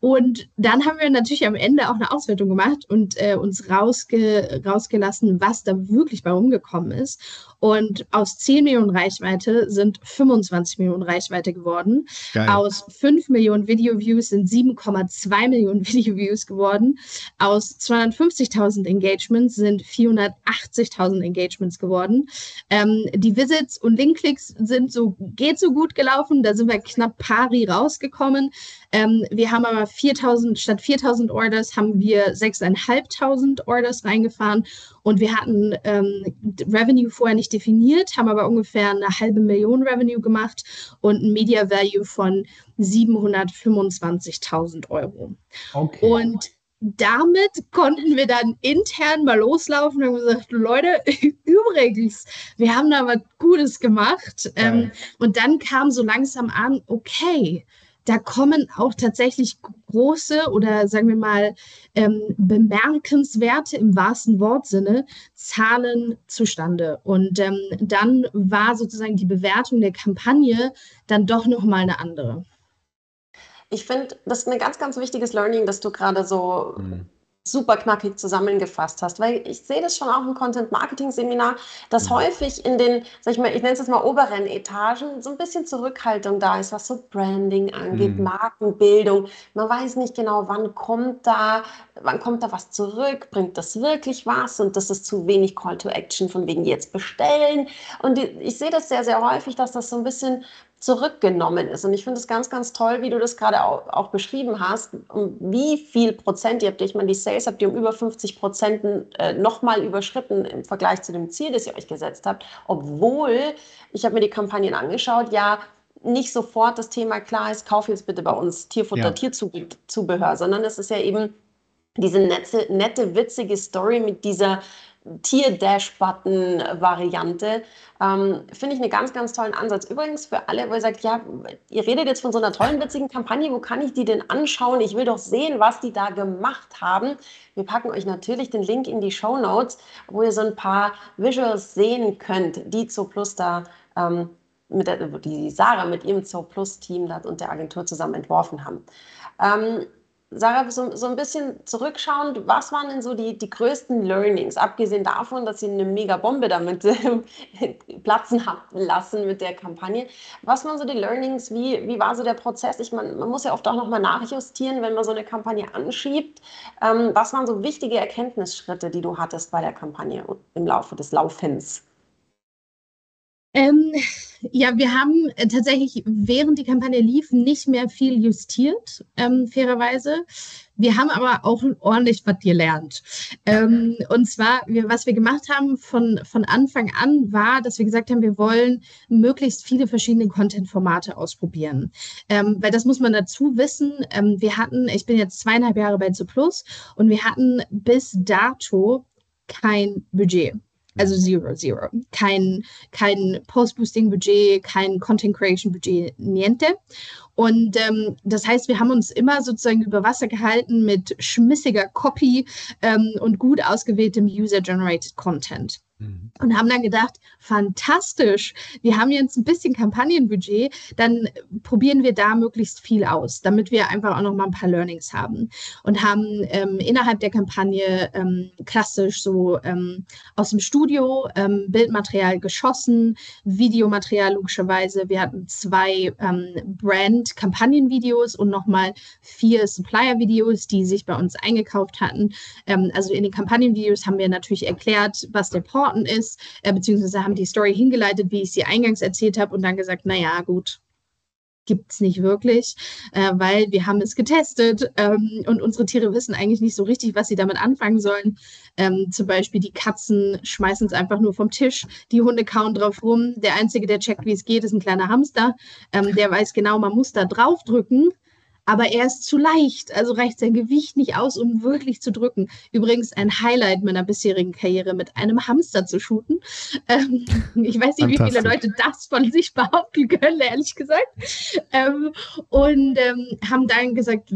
S1: Und dann haben wir natürlich am Ende auch eine Auswertung gemacht und äh, uns rausge rausgelassen, was da wirklich bei rumgekommen ist. Und aus 10 Millionen Reichweite sind 25 Millionen Reichweite geworden.
S2: Geil.
S1: Aus 5 Millionen Video-Views sind 7,2 Millionen Video-Views geworden. Aus 250.000 Engagements sind 480.000 Engagements geworden. Ähm, die Visits und Linkklicks sind so, geht so gut gelaufen. Da sind wir knapp pari rausgekommen. Ähm, wir haben aber 4.000, statt 4.000 Orders haben wir 6.500 Orders reingefahren und wir hatten ähm, Revenue vorher nicht definiert, haben aber ungefähr eine halbe Million Revenue gemacht und ein Media Value von 725.000 Euro.
S2: Okay.
S1: Und damit konnten wir dann intern mal loslaufen und haben gesagt, Leute, übrigens, wir haben da was Gutes gemacht. Ähm,
S2: Geil.
S1: und dann kam so langsam an, okay, da kommen auch tatsächlich große oder sagen wir mal ähm, bemerkenswerte im wahrsten Wortsinne Zahlen zustande. Und ähm, dann war sozusagen die Bewertung der Kampagne dann doch nochmal eine andere.
S3: Ich finde, das ist ein ganz, ganz wichtiges Learning, dass du gerade so,
S2: Mhm.
S3: Super knackig zusammengefasst hast, weil ich sehe das schon auch im Content-Marketing-Seminar, dass mhm. häufig in den, sag ich mal, ich nenne es jetzt mal oberen Etagen so ein bisschen Zurückhaltung da ist, was so Branding angeht, mhm. Markenbildung. Man weiß nicht genau, wann kommt da, wann kommt da was zurück, bringt das wirklich was und das ist zu wenig Call to Action von wegen jetzt bestellen. Und ich sehe das sehr, sehr häufig, dass das so ein bisschen zurückgenommen ist. Und ich finde es ganz, ganz toll, wie du das gerade auch, auch, beschrieben hast, um wie viel Prozent ihr habt. Ich meine, die Sales habt ihr um über 50 Prozent äh, nochmal überschritten im Vergleich zu dem Ziel, das ihr euch gesetzt habt. Obwohl, ich habe mir die Kampagnen angeschaut, ja, nicht sofort das Thema klar ist, kauf jetzt bitte bei uns Tierfutter, ja. Tierzubehör, sondern es ist ja eben diese nette, nette, witzige Story mit dieser Tier-Dash-Button-Variante. Ähm, Finde ich einen ganz, ganz tollen Ansatz. Übrigens für alle, wo ihr sagt, ja, ihr redet jetzt von so einer tollen, witzigen Kampagne, wo kann ich die denn anschauen? Ich will doch sehen, was die da gemacht haben. Wir packen euch natürlich den Link in die Show Notes, wo ihr so ein paar Visuals sehen könnt, die Zo Plus da ähm, mit der, die Sarah mit ihrem Zo Plus Team und der Agentur zusammen entworfen haben. Ähm, Sarah, so, so ein bisschen zurückschauend, was waren denn so die, die größten Learnings, abgesehen davon, dass Sie eine mega Bombe damit äh, platzen haben lassen mit der Kampagne? Was waren so die Learnings? Wie, wie war so der Prozess? Ich meine, man muss ja oft auch nochmal nachjustieren, wenn man so eine Kampagne anschiebt. Ähm, was waren so wichtige Erkenntnisschritte, die du hattest bei der Kampagne im Laufe des Laufens?
S1: Ähm, ja, wir haben äh, tatsächlich, während die Kampagne lief, nicht mehr viel justiert, ähm, fairerweise. Wir haben aber auch ordentlich was gelernt. Ähm, und zwar, wir, was wir gemacht haben von, von Anfang an, war, dass wir gesagt haben, wir wollen möglichst viele verschiedene Content-Formate ausprobieren. Ähm, weil das muss man dazu wissen. Ähm, wir hatten, ich bin jetzt zweieinhalb Jahre bei Zu Plus und wir hatten bis dato kein Budget. Also zero, zero. Kein, kein Post-Boosting-Budget, kein Content-Creation-Budget, niente. Und ähm, das heißt, wir haben uns immer sozusagen über Wasser gehalten mit schmissiger Copy ähm, und gut ausgewähltem User-Generated Content. Mhm. Und haben dann gedacht, fantastisch, wir haben jetzt ein bisschen Kampagnenbudget, dann probieren wir da möglichst viel aus, damit wir einfach auch noch mal ein paar Learnings haben. Und haben ähm, innerhalb der Kampagne ähm, klassisch so ähm, aus dem Studio ähm, Bildmaterial geschossen, Videomaterial logischerweise. Wir hatten zwei ähm, Brand-Kampagnenvideos und nochmal vier Supplier-Videos, die sich bei uns eingekauft hatten. Ähm, also in den Kampagnenvideos haben wir natürlich erklärt, was der Port Orten ist, äh, beziehungsweise haben die Story hingeleitet, wie ich sie eingangs erzählt habe und dann gesagt, naja, gut, gibt es nicht wirklich, äh, weil wir haben es getestet ähm, und unsere Tiere wissen eigentlich nicht so richtig, was sie damit anfangen sollen. Ähm, zum Beispiel die Katzen schmeißen es einfach nur vom Tisch, die Hunde kauen drauf rum. Der Einzige, der checkt, wie es geht, ist ein kleiner Hamster. Ähm, der weiß genau, man muss da drauf drücken aber er ist zu leicht, also reicht sein Gewicht nicht aus, um wirklich zu drücken. Übrigens ein Highlight meiner bisherigen Karriere, mit einem Hamster zu shooten. Ähm, ich weiß nicht, wie viele Leute das von sich behaupten können, ehrlich gesagt. Ähm, und ähm, haben dann gesagt,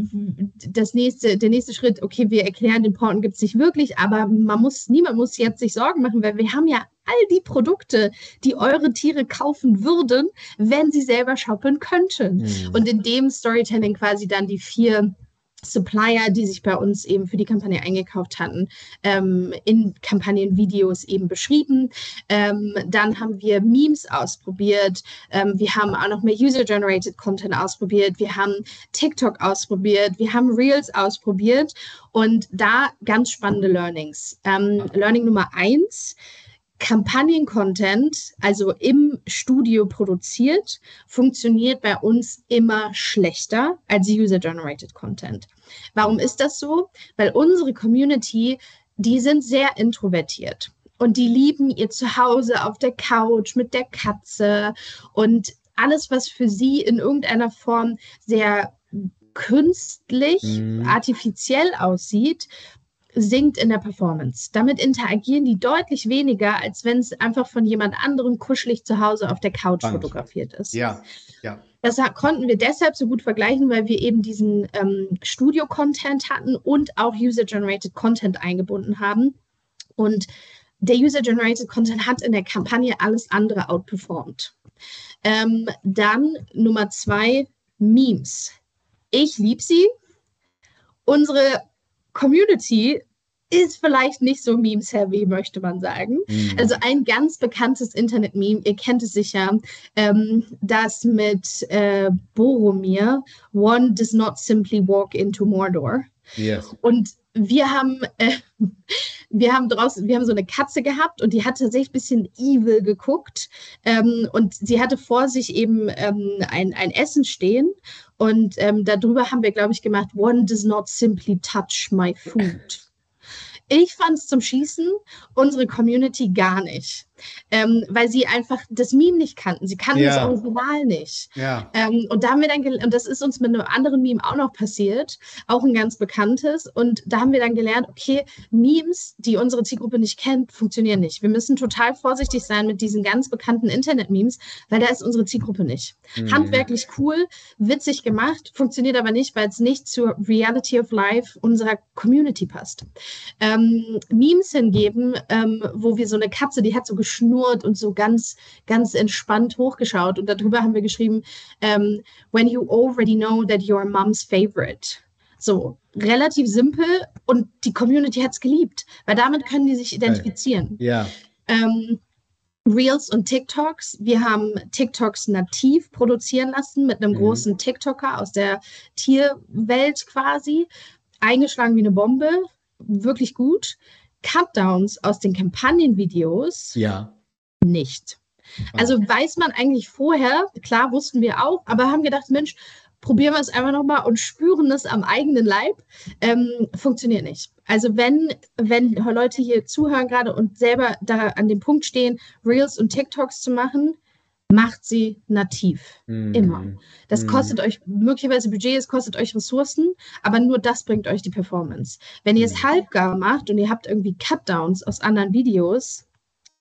S1: das nächste, der nächste Schritt, okay, wir erklären, den Porten gibt es nicht wirklich, aber man muss, niemand muss jetzt sich Sorgen machen, weil wir haben ja all die Produkte, die eure Tiere kaufen würden, wenn sie selber shoppen könnten. Mhm. Und in dem Storytelling quasi dann die vier Supplier, die sich bei uns eben für die Kampagne eingekauft hatten, ähm, in Kampagnenvideos eben beschrieben. Ähm, dann haben wir Memes ausprobiert. Ähm, wir haben auch noch mehr User-Generated Content ausprobiert. Wir haben TikTok ausprobiert. Wir haben Reels ausprobiert. Und da ganz spannende Learnings. Ähm, Learning Nummer eins Kampagnen-Content, also im Studio produziert, funktioniert bei uns immer schlechter als User-Generated Content. Warum ist das so? Weil unsere Community, die sind sehr introvertiert und die lieben ihr Zuhause auf der Couch mit der Katze und alles, was für sie in irgendeiner Form sehr künstlich, mhm. artifiziell aussieht, sinkt in der Performance. Damit interagieren die deutlich weniger, als wenn es einfach von jemand anderem kuschelig zu Hause auf der Couch Spannend. fotografiert ist.
S2: Ja, ja.
S1: Das konnten wir deshalb so gut vergleichen, weil wir eben diesen ähm, Studio-Content hatten und auch User-Generated Content eingebunden haben. Und der User-Generated Content hat in der Kampagne alles andere outperformed. Ähm, dann Nummer zwei, Memes. Ich liebe sie. Unsere Community ist vielleicht nicht so Memes-heavy, möchte man sagen. Mhm. Also ein ganz bekanntes Internet-Meme, ihr kennt es sicher, ähm, das mit äh, Boromir, One does not simply walk into Mordor. Yes. Und wir haben, äh, wir haben draußen, wir haben so eine Katze gehabt und die hat tatsächlich ein bisschen evil geguckt. Ähm, und sie hatte vor sich eben ähm, ein, ein Essen stehen. Und ähm, darüber haben wir, glaube ich, gemacht, One does not simply touch my food. Ich fand es zum Schießen, unsere Community gar nicht ähm, weil sie einfach das Meme nicht kannten. Sie kannten ja. das Original nicht. Ja. Ähm, und da haben wir dann, und das ist uns mit einem anderen Meme auch noch passiert, auch ein ganz bekanntes. Und da haben wir dann gelernt, okay, Memes, die unsere Zielgruppe nicht kennt, funktionieren nicht. Wir müssen total vorsichtig sein mit diesen ganz bekannten Internet-Memes, weil da ist unsere Zielgruppe nicht. Mhm. Handwerklich cool, witzig gemacht, funktioniert aber nicht, weil es nicht zur Reality of Life unserer Community passt. Ähm, Memes hingeben, ähm, wo wir so eine Katze, die hat so geschnurrt und so ganz, ganz entspannt hochgeschaut. Und darüber haben wir geschrieben, um, ähm, when you already know that you're mom's favorite. So, relativ simpel und die Community hat es geliebt, weil damit können die sich identifizieren.
S2: Ja.
S1: Ähm, Reels und TikToks. Wir haben TikToks nativ produzieren lassen mit einem mhm. großen TikToker aus der Tierwelt quasi. Eingeschlagen wie eine Bombe. Wirklich gut. Cutdowns aus den Kampagnenvideos
S2: ja.
S1: nicht. Also weiß man eigentlich vorher, klar wussten wir auch, aber haben gedacht, Mensch, probieren wir es einfach nochmal und spüren es am eigenen Leib. Ähm, funktioniert nicht. Also wenn, wenn Leute hier zuhören gerade und selber da an dem Punkt stehen, Reels und TikToks zu machen, macht sie nativ. Mm. Immer. Das mm. kostet euch möglicherweise Budget, es kostet euch Ressourcen, aber nur das bringt euch die Performance. Wenn ihr es mm. halbgar macht und ihr habt irgendwie Cutdowns aus anderen Videos,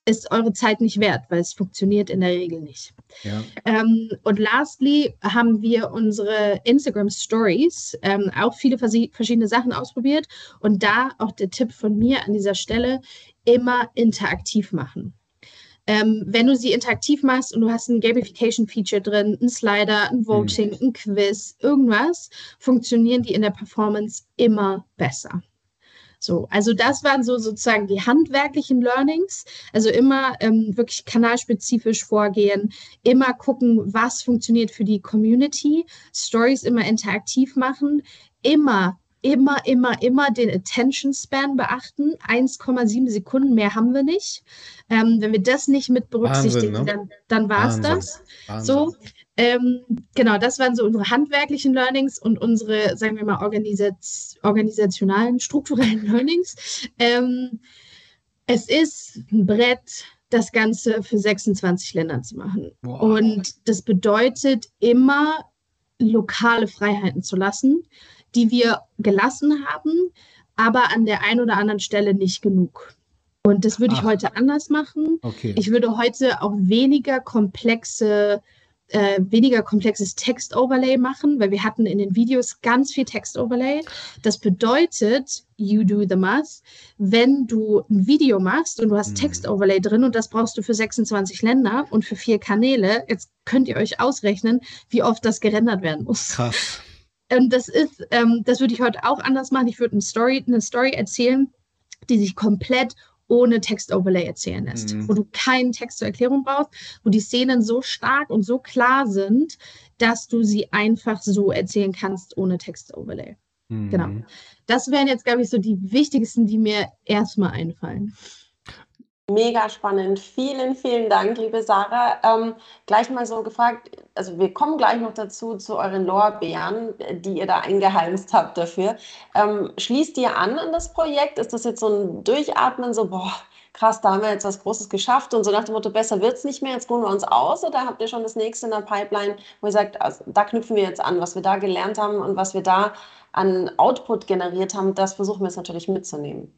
S1: ist eure Zeit nicht wert, weil es funktioniert in der Regel nicht.
S2: Ja.
S1: Ähm, und lastly haben wir unsere Instagram Stories ähm, auch viele verschiedene Sachen ausprobiert und da auch der Tipp von mir an dieser Stelle immer interaktiv machen. Ähm, wenn du sie interaktiv machst und du hast ein Gamification-Feature drin, ein Slider, ein Voting, mhm. ein Quiz, irgendwas, funktionieren die in der Performance immer besser. So, also das waren so sozusagen die handwerklichen Learnings. Also immer ähm, wirklich kanalspezifisch vorgehen, immer gucken, was funktioniert für die Community, Stories immer interaktiv machen, immer immer, immer, immer den Attention Span beachten. 1,7 Sekunden mehr haben wir nicht. Ähm, wenn wir das nicht mit berücksichtigen, Wahnsinn, ne? dann, dann war es das. Wahnsinn. So, ähm, genau, das waren so unsere handwerklichen Learnings und unsere, sagen wir mal, Organisaz organisationalen, strukturellen Learnings. Ähm, es ist ein Brett, das Ganze für 26 Länder zu machen. Wow. Und das bedeutet immer, lokale Freiheiten zu lassen die wir gelassen haben, aber an der einen oder anderen Stelle nicht genug. Und das würde ich heute anders machen.
S2: Okay.
S1: Ich würde heute auch weniger komplexe äh, weniger komplexes Text-Overlay machen, weil wir hatten in den Videos ganz viel Text-Overlay. Das bedeutet, you do the math, wenn du ein Video machst und du hast mhm. Text-Overlay drin und das brauchst du für 26 Länder und für vier Kanäle, jetzt könnt ihr euch ausrechnen, wie oft das gerendert werden muss.
S2: Krass.
S1: Und das ist, ähm, das würde ich heute auch anders machen. Ich würde eine Story, eine Story erzählen, die sich komplett ohne Text-Overlay erzählen lässt, mhm. wo du keinen Text zur Erklärung brauchst, wo die Szenen so stark und so klar sind, dass du sie einfach so erzählen kannst ohne Text-Overlay. Mhm. Genau. Das wären jetzt, glaube ich, so die wichtigsten, die mir erstmal einfallen.
S3: Mega spannend. Vielen, vielen Dank, liebe Sarah. Ähm, gleich mal so gefragt, also wir kommen gleich noch dazu zu euren Lorbeeren, die ihr da eingeheimst habt dafür. Ähm, schließt ihr an an das Projekt? Ist das jetzt so ein Durchatmen, so, boah, krass, da haben wir jetzt was Großes geschafft und so nach dem Motto, besser wird es nicht mehr, jetzt ruhen wir uns aus? Oder habt ihr schon das nächste in der Pipeline, wo ihr sagt, also, da knüpfen wir jetzt an, was wir da gelernt haben und was wir da an Output generiert haben, das versuchen wir jetzt natürlich mitzunehmen?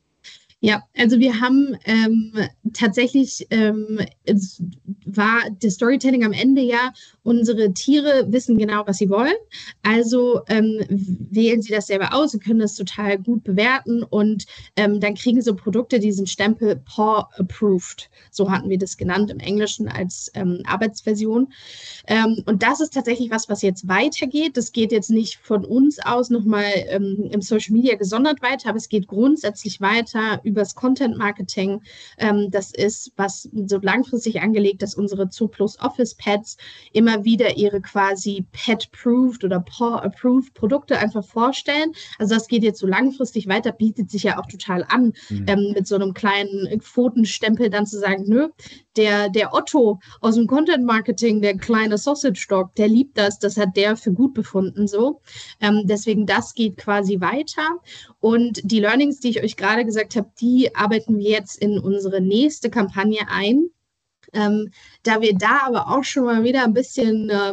S1: Ja, also wir haben ähm, tatsächlich, ähm, es war das Storytelling am Ende ja, unsere Tiere wissen genau, was sie wollen. Also ähm, wählen sie das selber aus und können das total gut bewerten und ähm, dann kriegen so Produkte diesen Stempel Paw Approved. So hatten wir das genannt im Englischen als ähm, Arbeitsversion. Ähm, und das ist tatsächlich was, was jetzt weitergeht. Das geht jetzt nicht von uns aus nochmal im Social Media gesondert weiter, aber es geht grundsätzlich weiter übers Content Marketing. Ähm, das ist was so langfristig angelegt, dass unsere Zooplus Office Pets immer wieder ihre quasi Pet-Proved oder Paw-Approved Produkte einfach vorstellen. Also das geht jetzt so langfristig weiter, bietet sich ja auch total an, mhm. ähm, mit so einem kleinen Pfotenstempel dann zu sagen, nö, der, der Otto aus dem Content Marketing, der kleine Sausage Dog, der liebt das, das hat der für gut befunden so. Ähm, deswegen das geht quasi weiter. Und die Learnings, die ich euch gerade gesagt habe, die arbeiten wir jetzt in unsere nächste Kampagne ein. Ähm, da wir da aber auch schon mal wieder ein bisschen äh,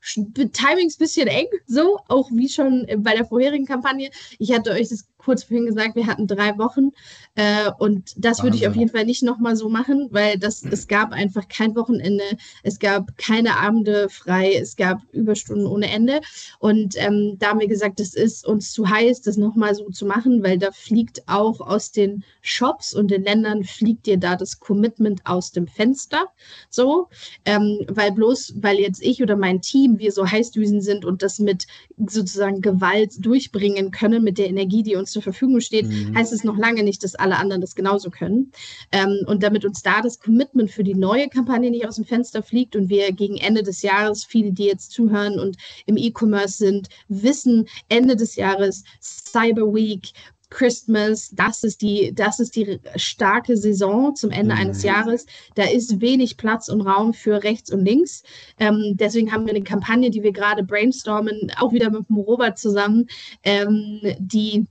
S1: Timings bisschen eng, so, auch wie schon bei der vorherigen Kampagne. Ich hatte euch das kurz vorhin gesagt, wir hatten drei Wochen äh, und das Wahnsinn. würde ich auf jeden Fall nicht nochmal so machen, weil das, es gab einfach kein Wochenende, es gab keine Abende frei, es gab Überstunden ohne Ende. Und ähm, da haben wir gesagt, es ist uns zu heiß, das nochmal so zu machen, weil da fliegt auch aus den Shops und den Ländern fliegt dir da das Commitment aus dem Fenster, so, ähm, weil bloß, weil jetzt ich oder mein Team, wir so heißdüsen sind und das mit sozusagen Gewalt durchbringen können, mit der Energie, die uns zur Verfügung steht, mhm. heißt es noch lange nicht, dass alle anderen das genauso können. Ähm, und damit uns da das Commitment für die neue Kampagne nicht aus dem Fenster fliegt und wir gegen Ende des Jahres, viele, die jetzt zuhören und im E-Commerce sind, wissen, Ende des Jahres, Cyber Week, Christmas, das ist die, das ist die starke Saison zum Ende mhm. eines Jahres. Da ist wenig Platz und Raum für rechts und links. Ähm, deswegen haben wir eine Kampagne, die wir gerade brainstormen, auch wieder mit dem Robert zusammen, ähm, die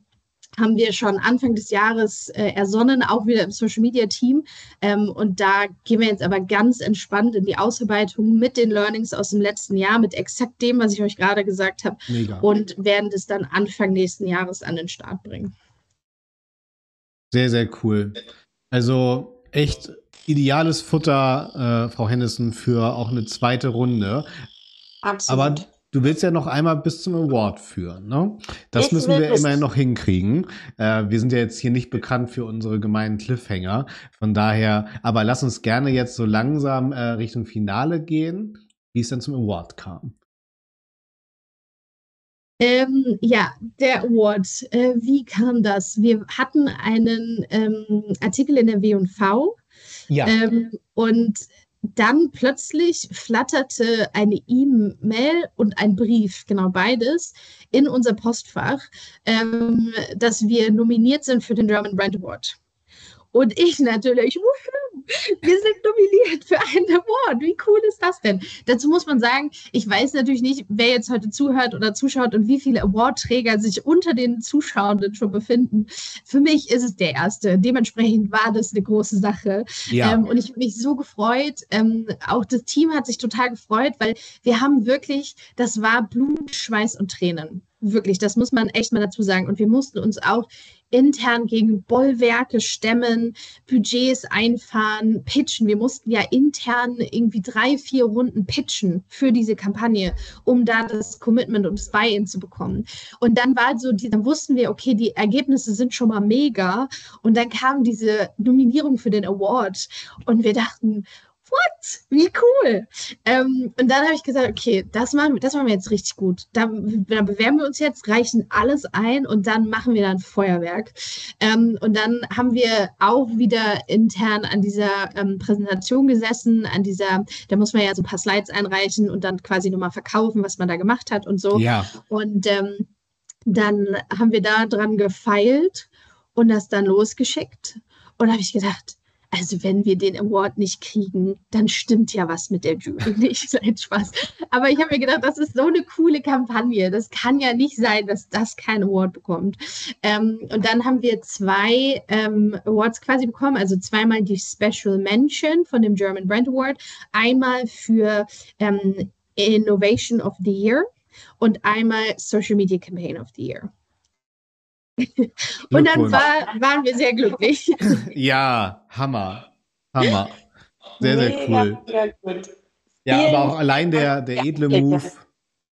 S1: haben wir schon Anfang des Jahres äh, ersonnen, auch wieder im Social Media Team. Ähm, und da gehen wir jetzt aber ganz entspannt in die Ausarbeitung mit den Learnings aus dem letzten Jahr, mit exakt dem, was ich euch gerade gesagt habe. Und werden das dann Anfang nächsten Jahres an den Start bringen.
S2: Sehr, sehr cool. Also echt ideales Futter, äh, Frau Hennissen, für auch eine zweite Runde. Absolut. Aber Du willst ja noch einmal bis zum Award führen, ne? Das ich müssen wir immerhin noch hinkriegen. Äh, wir sind ja jetzt hier nicht bekannt für unsere gemeinen Cliffhanger. Von daher, aber lass uns gerne jetzt so langsam äh, Richtung Finale gehen, wie es dann zum Award kam.
S1: Ähm, ja, der Award. Äh, wie kam das? Wir hatten einen ähm, Artikel in der W&V. Ja. Ähm, und dann plötzlich flatterte eine E-Mail und ein Brief, genau beides, in unser Postfach, ähm, dass wir nominiert sind für den German Brand Award. Und ich natürlich, wir sind nominiert für einen Award. Wie cool ist das denn? Dazu muss man sagen, ich weiß natürlich nicht, wer jetzt heute zuhört oder zuschaut und wie viele Awardträger sich unter den Zuschauenden schon befinden. Für mich ist es der erste. Dementsprechend war das eine große Sache. Ja. Ähm, und ich habe mich so gefreut. Ähm, auch das Team hat sich total gefreut, weil wir haben wirklich, das war Blut, Schweiß und Tränen. Wirklich, das muss man echt mal dazu sagen. Und wir mussten uns auch intern gegen Bollwerke stemmen, Budgets einfahren, pitchen. Wir mussten ja intern irgendwie drei, vier Runden pitchen für diese Kampagne, um da das Commitment und das Buy-in zu bekommen. Und dann war so, die, dann wussten wir, okay, die Ergebnisse sind schon mal mega. Und dann kam diese Nominierung für den Award und wir dachten, what? Wie cool. Ähm, und dann habe ich gesagt, okay, das machen, das machen wir jetzt richtig gut. Da, da, bewerben wir uns jetzt, reichen alles ein und dann machen wir dann Feuerwerk. Ähm, und dann haben wir auch wieder intern an dieser ähm, Präsentation gesessen, an dieser, da muss man ja so ein paar Slides einreichen und dann quasi nochmal verkaufen, was man da gemacht hat und so. Ja. Und ähm, dann haben wir da dran gefeilt und das dann losgeschickt. Und da habe ich gedacht, also wenn wir den Award nicht kriegen, dann stimmt ja was mit der Jury nicht. Nein, Spaß. Aber ich habe mir gedacht, das ist so eine coole Kampagne. Das kann ja nicht sein, dass das kein Award bekommt. Ähm, und dann haben wir zwei ähm, Awards quasi bekommen, also zweimal die Special Mention von dem German Brand Award, einmal für ähm, Innovation of the Year und einmal Social Media Campaign of the Year. Und dann war, waren wir sehr glücklich.
S2: ja, Hammer. Hammer. Sehr, sehr cool. Ja, aber auch allein der, der edle Move,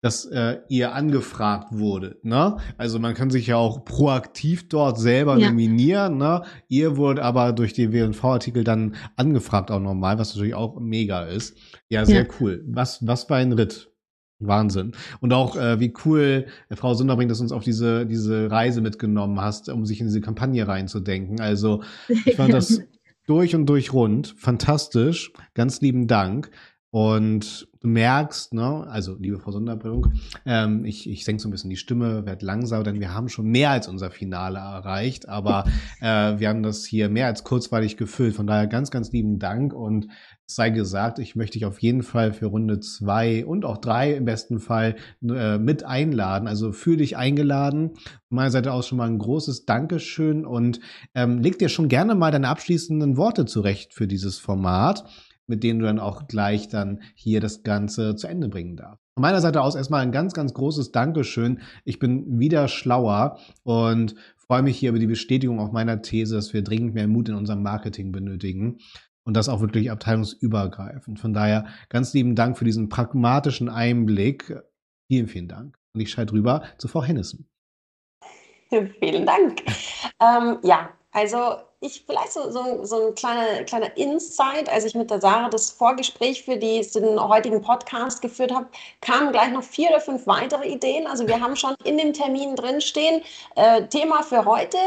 S2: dass äh, ihr angefragt wurde. Ne? Also man kann sich ja auch proaktiv dort selber ja. nominieren. Ne? Ihr wurde aber durch den WV-Artikel dann angefragt auch nochmal, was natürlich auch mega ist. Ja, sehr ja. cool. Was, was für ein Ritt. Wahnsinn. Und auch äh, wie cool äh, Frau Sunderbring, dass du uns auf diese, diese Reise mitgenommen hast, um sich in diese Kampagne reinzudenken. Also ich fand das durch und durch rund. Fantastisch. Ganz lieben Dank. Und du merkst, ne, also liebe Frau Sonderbringung, ähm, ich, ich senke so ein bisschen die Stimme, werde langsam, denn wir haben schon mehr als unser Finale erreicht, aber äh, wir haben das hier mehr als kurzweilig gefüllt. Von daher ganz, ganz lieben Dank und sei gesagt, ich möchte dich auf jeden Fall für Runde zwei und auch drei im besten Fall äh, mit einladen. Also fühl dich eingeladen. Von meiner Seite aus schon mal ein großes Dankeschön und ähm, leg dir schon gerne mal deine abschließenden Worte zurecht für dieses Format mit denen du dann auch gleich dann hier das Ganze zu Ende bringen darfst. Von meiner Seite aus erstmal ein ganz, ganz großes Dankeschön. Ich bin wieder schlauer und freue mich hier über die Bestätigung auch meiner These, dass wir dringend mehr Mut in unserem Marketing benötigen und das auch wirklich abteilungsübergreifend. Von daher ganz lieben Dank für diesen pragmatischen Einblick. Vielen, vielen Dank. Und ich schalte rüber zu Frau Hennissen.
S3: Vielen Dank. Ähm, ja, also ich vielleicht so, so, so ein kleiner, kleiner Insight, als ich mit der Sarah das Vorgespräch für die, den heutigen Podcast geführt habe, kamen gleich noch vier oder fünf weitere Ideen. Also wir haben schon in dem Termin drinstehen, äh, Thema für heute,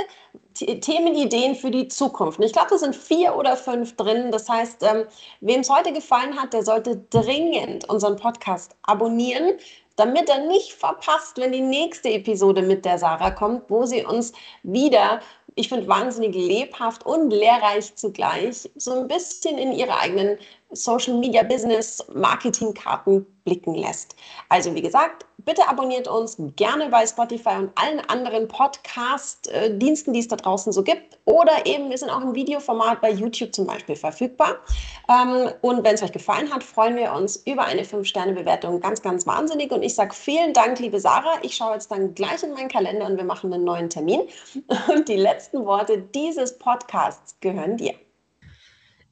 S3: Themenideen für die Zukunft. Und ich glaube, da sind vier oder fünf drin. Das heißt, ähm, wem es heute gefallen hat, der sollte dringend unseren Podcast abonnieren, damit er nicht verpasst, wenn die nächste Episode mit der Sarah kommt, wo sie uns wieder ich finde, wahnsinnig lebhaft und lehrreich zugleich, so ein bisschen in ihre eigenen Social Media Business Marketing Karten blicken lässt. Also wie gesagt, bitte abonniert uns gerne bei Spotify und allen anderen Podcast-Diensten, die es da draußen so gibt. Oder eben, wir sind auch im Videoformat bei YouTube zum Beispiel verfügbar. Ähm, und wenn es euch gefallen hat, freuen wir uns über eine 5-Sterne-Bewertung ganz, ganz wahnsinnig. Und ich sage vielen Dank, liebe Sarah. Ich schaue jetzt dann gleich in meinen Kalender und wir machen einen neuen Termin. Und die letzten Worte dieses Podcasts gehören dir.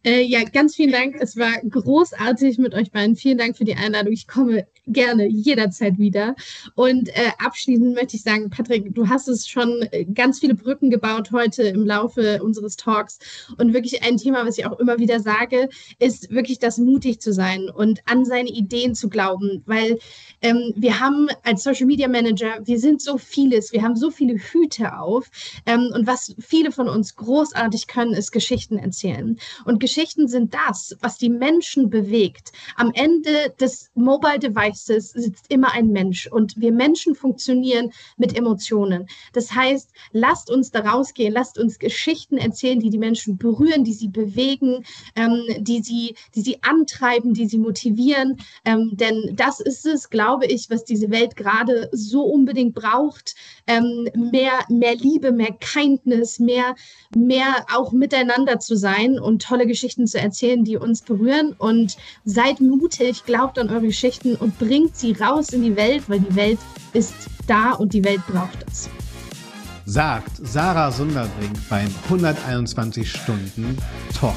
S1: Äh, ja, ganz vielen Dank. Es war großartig mit euch beiden. Vielen Dank für die Einladung. Ich komme gerne jederzeit wieder. Und äh, abschließend möchte ich sagen, Patrick, du hast es schon äh, ganz viele Brücken gebaut heute im Laufe unseres Talks. Und wirklich ein Thema, was ich auch immer wieder sage, ist wirklich das mutig zu sein und an seine Ideen zu glauben. Weil ähm, wir haben als Social Media Manager, wir sind so vieles, wir haben so viele Hüte auf. Ähm, und was viele von uns großartig können, ist Geschichten erzählen. Und Geschichten sind das, was die Menschen bewegt. Am Ende des Mobile Devices sitzt immer ein Mensch und wir Menschen funktionieren mit Emotionen. Das heißt, lasst uns da rausgehen, lasst uns Geschichten erzählen, die die Menschen berühren, die sie bewegen, ähm, die, sie, die sie antreiben, die sie motivieren. Ähm, denn das ist es, glaube ich, was diese Welt gerade so unbedingt braucht. Ähm, mehr, mehr Liebe, mehr Kindness, mehr, mehr auch miteinander zu sein und tolle Geschichten Geschichten zu erzählen, die uns berühren. Und seid mutig, glaubt an eure Geschichten und bringt sie raus in die Welt, weil die Welt ist da und die Welt braucht es.
S2: Sagt Sarah Sunderbrink beim 121 Stunden Talk.